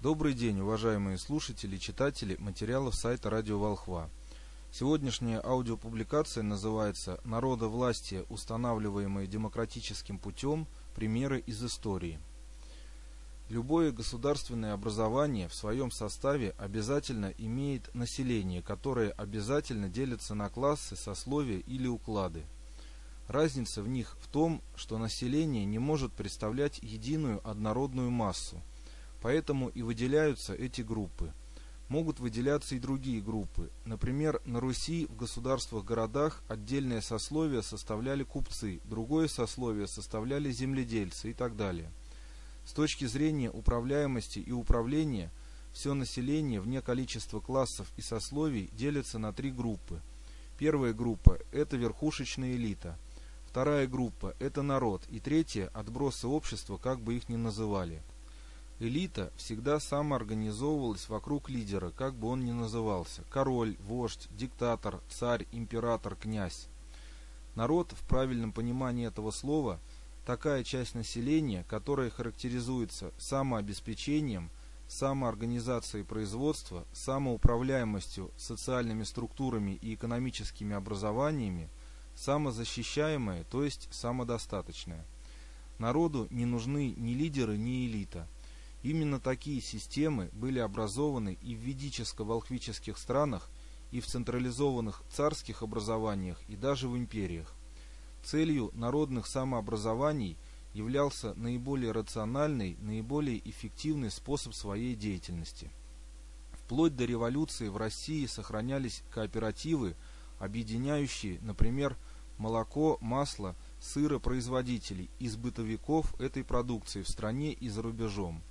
Добрый день, уважаемые слушатели и читатели материалов сайта Радио Волхва. Сегодняшняя аудиопубликация называется «Народовластие, устанавливаемое демократическим путем. Примеры из истории». Любое государственное образование в своем составе обязательно имеет население, которое обязательно делится на классы, сословия или уклады. Разница в них в том, что население не может представлять единую однородную массу, поэтому и выделяются эти группы. Могут выделяться и другие группы. Например, на Руси в государствах-городах отдельное сословие составляли купцы, другое сословие составляли земледельцы и так далее. С точки зрения управляемости и управления, все население вне количества классов и сословий делится на три группы. Первая группа – это верхушечная элита. Вторая группа – это народ. И третья – отбросы общества, как бы их ни называли. Элита всегда самоорганизовывалась вокруг лидера, как бы он ни назывался – король, вождь, диктатор, царь, император, князь. Народ, в правильном понимании этого слова – такая часть населения, которая характеризуется самообеспечением, самоорганизацией производства, самоуправляемостью социальными структурами и экономическими образованиями, самозащищаемая, то есть самодостаточная. Народу не нужны ни лидеры, ни элита. Именно такие системы были образованы и в ведическо-волхвических странах, и в централизованных царских образованиях, и даже в империях. Целью народных самообразований являлся наиболее рациональный, наиболее эффективный способ своей деятельности. Вплоть до революции в России сохранялись кооперативы, объединяющие, например, молоко, масло, сыропроизводителей из бытовиков этой продукции в стране и за рубежом.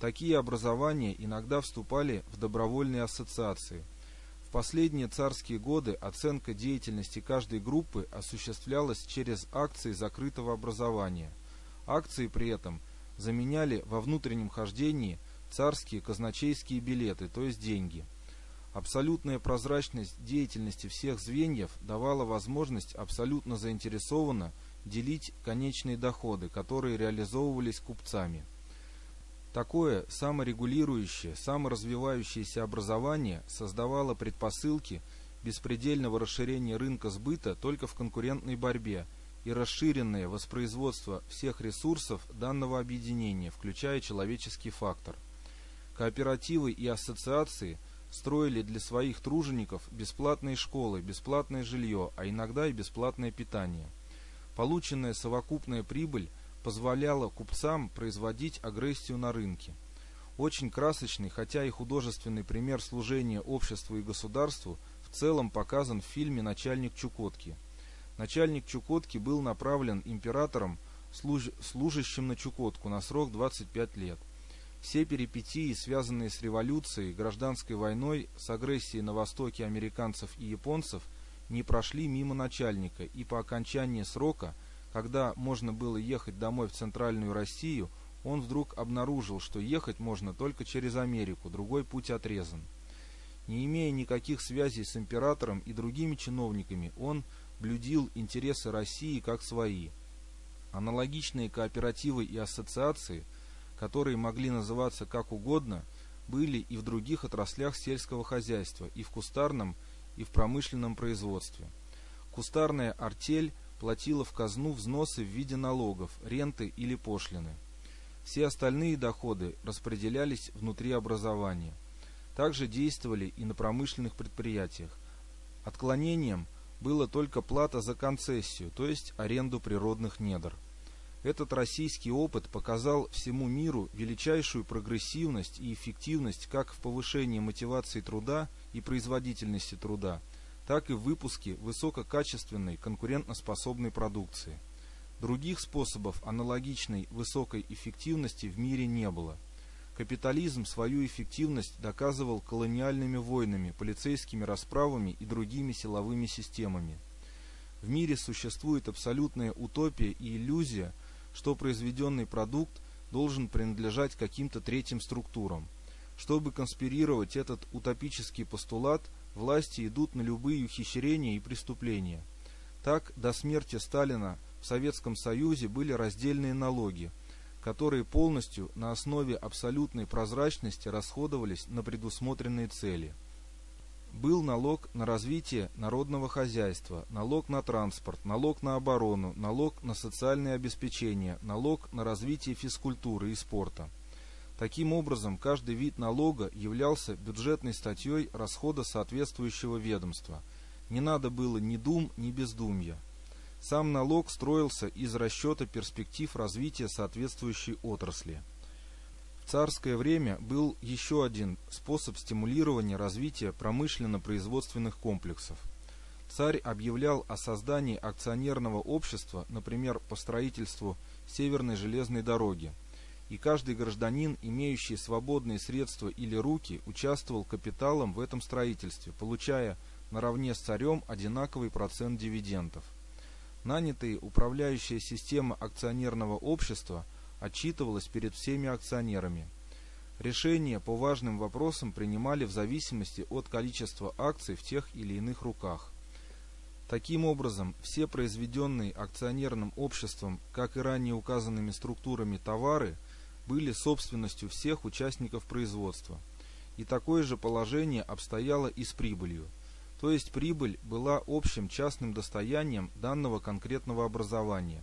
Такие образования иногда вступали в добровольные ассоциации – в последние царские годы оценка деятельности каждой группы осуществлялась через акции закрытого образования. Акции при этом заменяли во внутреннем хождении царские казначейские билеты, то есть деньги. Абсолютная прозрачность деятельности всех звеньев давала возможность абсолютно заинтересованно делить конечные доходы, которые реализовывались купцами. Такое саморегулирующее, саморазвивающееся образование создавало предпосылки беспредельного расширения рынка сбыта только в конкурентной борьбе и расширенное воспроизводство всех ресурсов данного объединения, включая человеческий фактор. Кооперативы и ассоциации строили для своих тружеников бесплатные школы, бесплатное жилье, а иногда и бесплатное питание. Полученная совокупная прибыль позволяло купцам производить агрессию на рынке. Очень красочный, хотя и художественный пример служения обществу и государству в целом показан в фильме «Начальник Чукотки». Начальник Чукотки был направлен императором, служ... служащим на Чукотку на срок 25 лет. Все перипетии, связанные с революцией, гражданской войной, с агрессией на востоке американцев и японцев, не прошли мимо начальника, и по окончании срока – когда можно было ехать домой в Центральную Россию, он вдруг обнаружил, что ехать можно только через Америку, другой путь отрезан. Не имея никаких связей с императором и другими чиновниками, он блюдил интересы России как свои. Аналогичные кооперативы и ассоциации, которые могли называться как угодно, были и в других отраслях сельского хозяйства, и в кустарном, и в промышленном производстве. Кустарная артель – платила в казну взносы в виде налогов, ренты или пошлины. Все остальные доходы распределялись внутри образования. Также действовали и на промышленных предприятиях. Отклонением было только плата за концессию, то есть аренду природных недр. Этот российский опыт показал всему миру величайшую прогрессивность и эффективность как в повышении мотивации труда и производительности труда, так и в выпуске высококачественной конкурентоспособной продукции. Других способов аналогичной высокой эффективности в мире не было. Капитализм свою эффективность доказывал колониальными войнами, полицейскими расправами и другими силовыми системами. В мире существует абсолютная утопия и иллюзия, что произведенный продукт должен принадлежать каким-то третьим структурам. Чтобы конспирировать этот утопический постулат – власти идут на любые ухищрения и преступления. Так, до смерти Сталина в Советском Союзе были раздельные налоги. которые полностью на основе абсолютной прозрачности расходовались на предусмотренные цели. Был налог на развитие народного хозяйства, налог на транспорт, налог на оборону, налог на социальное обеспечение, налог на развитие физкультуры и спорта. Таким образом, каждый вид налога являлся бюджетной статьей расхода соответствующего ведомства. Не надо было ни дум, ни бездумья. Сам налог строился из расчета перспектив развития соответствующей отрасли. В царское время был еще один способ стимулирования развития промышленно-производственных комплексов. Царь объявлял о создании акционерного общества, например, по строительству Северной железной дороги, и каждый гражданин, имеющий свободные средства или руки, участвовал капиталом в этом строительстве, получая наравне с царем одинаковый процент дивидендов. Нанятая управляющая система акционерного общества отчитывалась перед всеми акционерами. Решения по важным вопросам принимали в зависимости от количества акций в тех или иных руках. Таким образом, все произведенные акционерным обществом, как и ранее указанными структурами товары, были собственностью всех участников производства. И такое же положение обстояло и с прибылью – то есть прибыль была общим частным достоянием данного конкретного образования.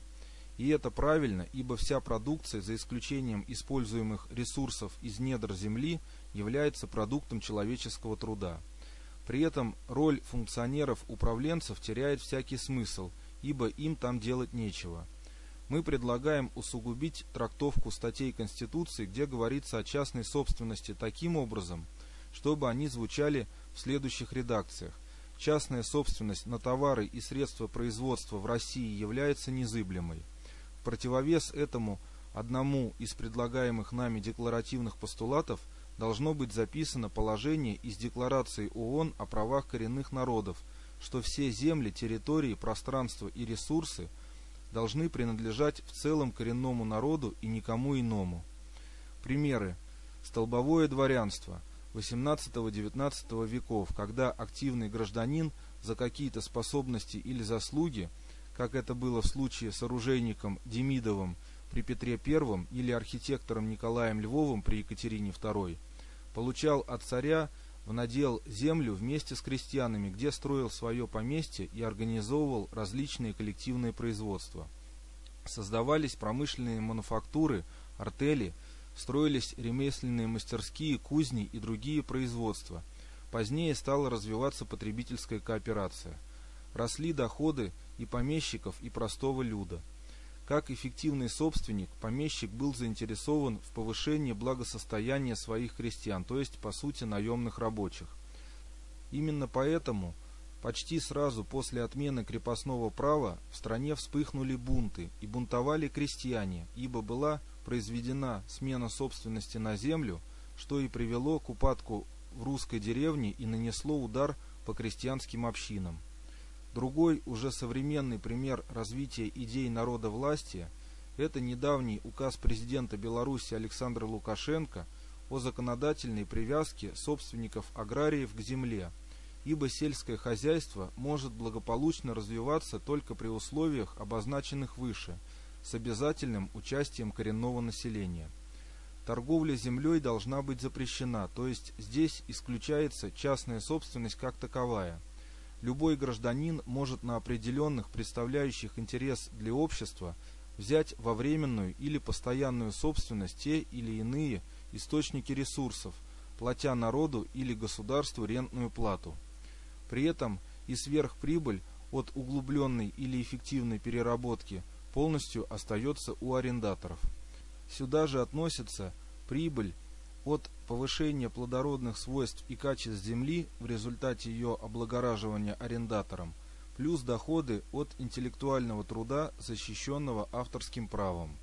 И это правильно, ибо вся продукция, за исключением используемых ресурсов из недр земли, является продуктом человеческого труда. При этом роль функционеров-управленцев теряет всякий смысл, ибо им там делать нечего. Мы предлагаем усугубить трактовку статей Конституции, где говорится о частной собственности таким образом, чтобы они звучали в следующих редакциях частная собственность на товары и средства производства в России является незыблемой. В противовес этому одному из предлагаемых нами декларативных постулатов должно быть записано положение из Декларации ООН о правах коренных народов, что все земли, территории, пространства и ресурсы должны принадлежать в целом коренному народу и никому иному. Примеры. Столбовое дворянство – XVIII-XIX веков, когда активный гражданин за какие-то способности или заслуги, как это было в случае с оружейником Демидовым при Петре I или архитектором Николаем Львовым при Екатерине II, получал от царя надел землю вместе с крестьянами, где строил свое поместье и организовывал различные коллективные производства. Создавались промышленные мануфактуры, артели – строились ремесленные мастерские, кузни и другие производства. Позднее стала развиваться потребительская кооперация. Росли доходы и помещиков, и простого люда. Как эффективный собственник, помещик был заинтересован в повышении благосостояния своих крестьян, то есть, по сути, наемных рабочих. Именно поэтому почти сразу после отмены крепостного права в стране вспыхнули бунты и бунтовали крестьяне, ибо была произведена смена собственности на землю, что и привело к упадку в русской деревне и нанесло удар по крестьянским общинам. Другой, уже современный пример развития идей народовластия – это недавний указ президента Беларуси Александра Лукашенко о законодательной привязке собственников аграриев к земле, ибо сельское хозяйство может благополучно развиваться только при условиях, обозначенных выше – с обязательным участием коренного населения. Торговля землей должна быть запрещена, то есть здесь исключается частная собственность как таковая. Любой гражданин может на определенных, представляющих интерес для общества, взять во временную или постоянную собственность те или иные источники ресурсов, платя народу или государству рентную плату. При этом и сверхприбыль от углубленной или эффективной переработки – полностью остается у арендаторов. Сюда же относится прибыль от повышения плодородных свойств и качеств земли в результате ее облагораживания арендатором, плюс доходы от интеллектуального труда, защищенного авторским правом.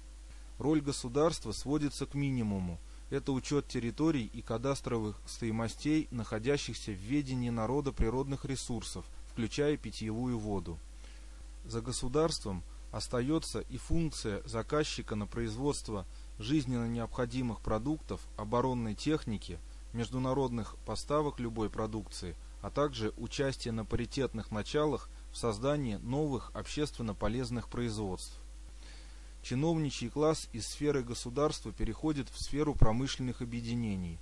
Роль государства сводится к минимуму. Это учет территорий и кадастровых стоимостей, находящихся в ведении народа природных ресурсов, включая питьевую воду. За государством – остается и функция заказчика на производство жизненно необходимых продуктов, оборонной техники, международных поставок любой продукции, а также участие на паритетных началах в создании новых общественно полезных производств. чиновничий класс из сферы государства переходит в сферу промышленных объединений.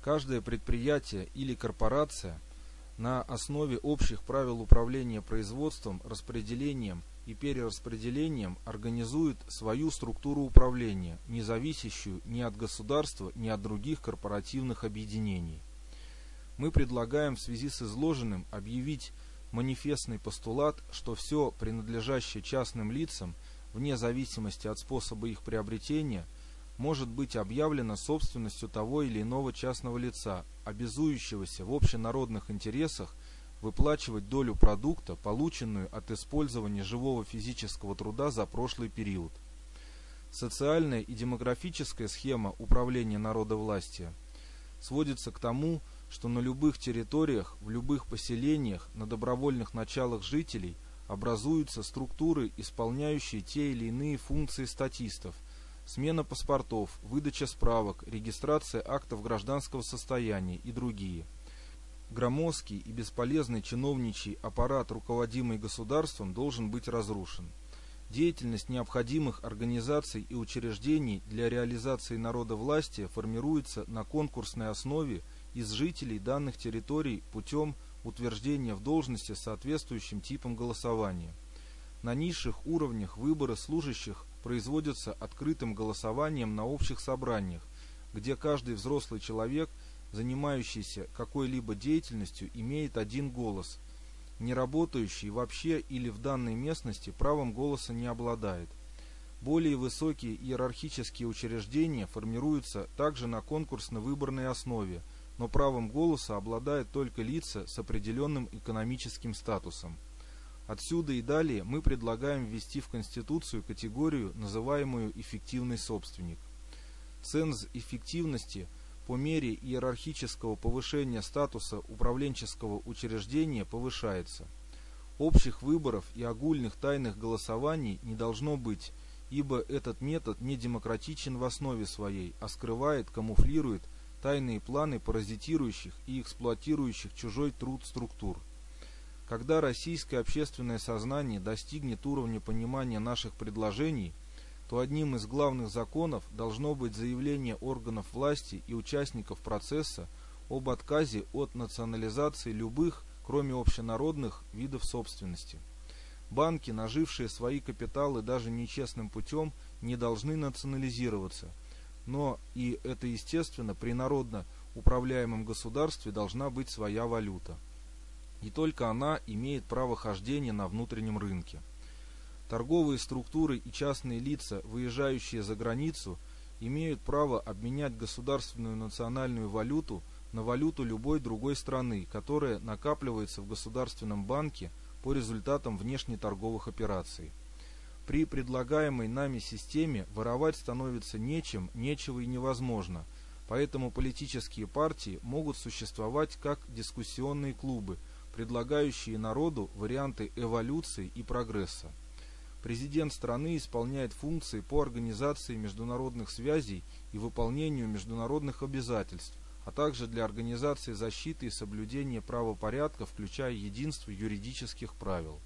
Каждое предприятие или корпорация на основе общих правил управления производством, распределением и перераспределением организует свою структуру управления, не зависящую ни от государства, ни от других корпоративных объединений. Мы предлагаем в связи с изложенным объявить манифестный постулат, что все принадлежащее частным лицам, вне зависимости от способа их приобретения, может быть объявлено собственностью того или иного частного лица, обязующегося в общенародных интересах выплачивать долю продукта, полученную от использования живого физического труда за прошлый период. Социальная и демографическая схема управления народовластия сводится к тому, что на любых территориях, в любых поселениях, на добровольных началах жителей образуются структуры, исполняющие те или иные функции статистов, смена паспортов, выдача справок, регистрация актов гражданского состояния и другие. Громоздкий и бесполезный чиновничий аппарат, руководимый государством, должен быть разрушен. Деятельность необходимых организаций и учреждений для реализации народовластия формируется на конкурсной основе из жителей данных территорий путем утверждения в должности соответствующим типом голосования. На низших уровнях выборы служащих производятся открытым голосованием на общих собраниях, где каждый взрослый человек, занимающийся какой-либо деятельностью, имеет один голос. Не работающий вообще или в данной местности правом голоса не обладает. Более высокие иерархические учреждения формируются также на конкурсно-выборной основе – но правом голоса обладают только лица с определенным экономическим статусом. Отсюда и далее мы предлагаем ввести в Конституцию категорию, называемую «эффективный собственник». Ценз эффективности по мере иерархического повышения статуса управленческого учреждения повышается. Общих выборов и огульных тайных голосований не должно быть, ибо этот метод не демократичен в основе своей, а скрывает, камуфлирует – тайные планы паразитирующих и эксплуатирующих чужой труд структур. Когда российское общественное сознание достигнет уровня понимания наших предложений, то одним из главных законов должно быть заявление органов власти и участников процесса об отказе от национализации любых, кроме общенародных, видов собственности. Банки, нажившие свои капиталы даже нечестным путем, не должны национализироваться – но и это естественно, при народно управляемом государстве должна быть своя валюта. И только она имеет право хождения на внутреннем рынке. Торговые структуры и частные лица, выезжающие за границу, имеют право обменять государственную национальную валюту на валюту любой другой страны, которая накапливается в государственном банке по результатам внешнеторговых операций. При предлагаемой нами системе воровать становится нечем, нечего и невозможно, поэтому политические партии могут существовать как дискуссионные клубы, предлагающие народу варианты эволюции и прогресса. Президент страны исполняет функции по организации международных связей и выполнению международных обязательств, а также для организации защиты и соблюдения правопорядка, включая единство юридических правил.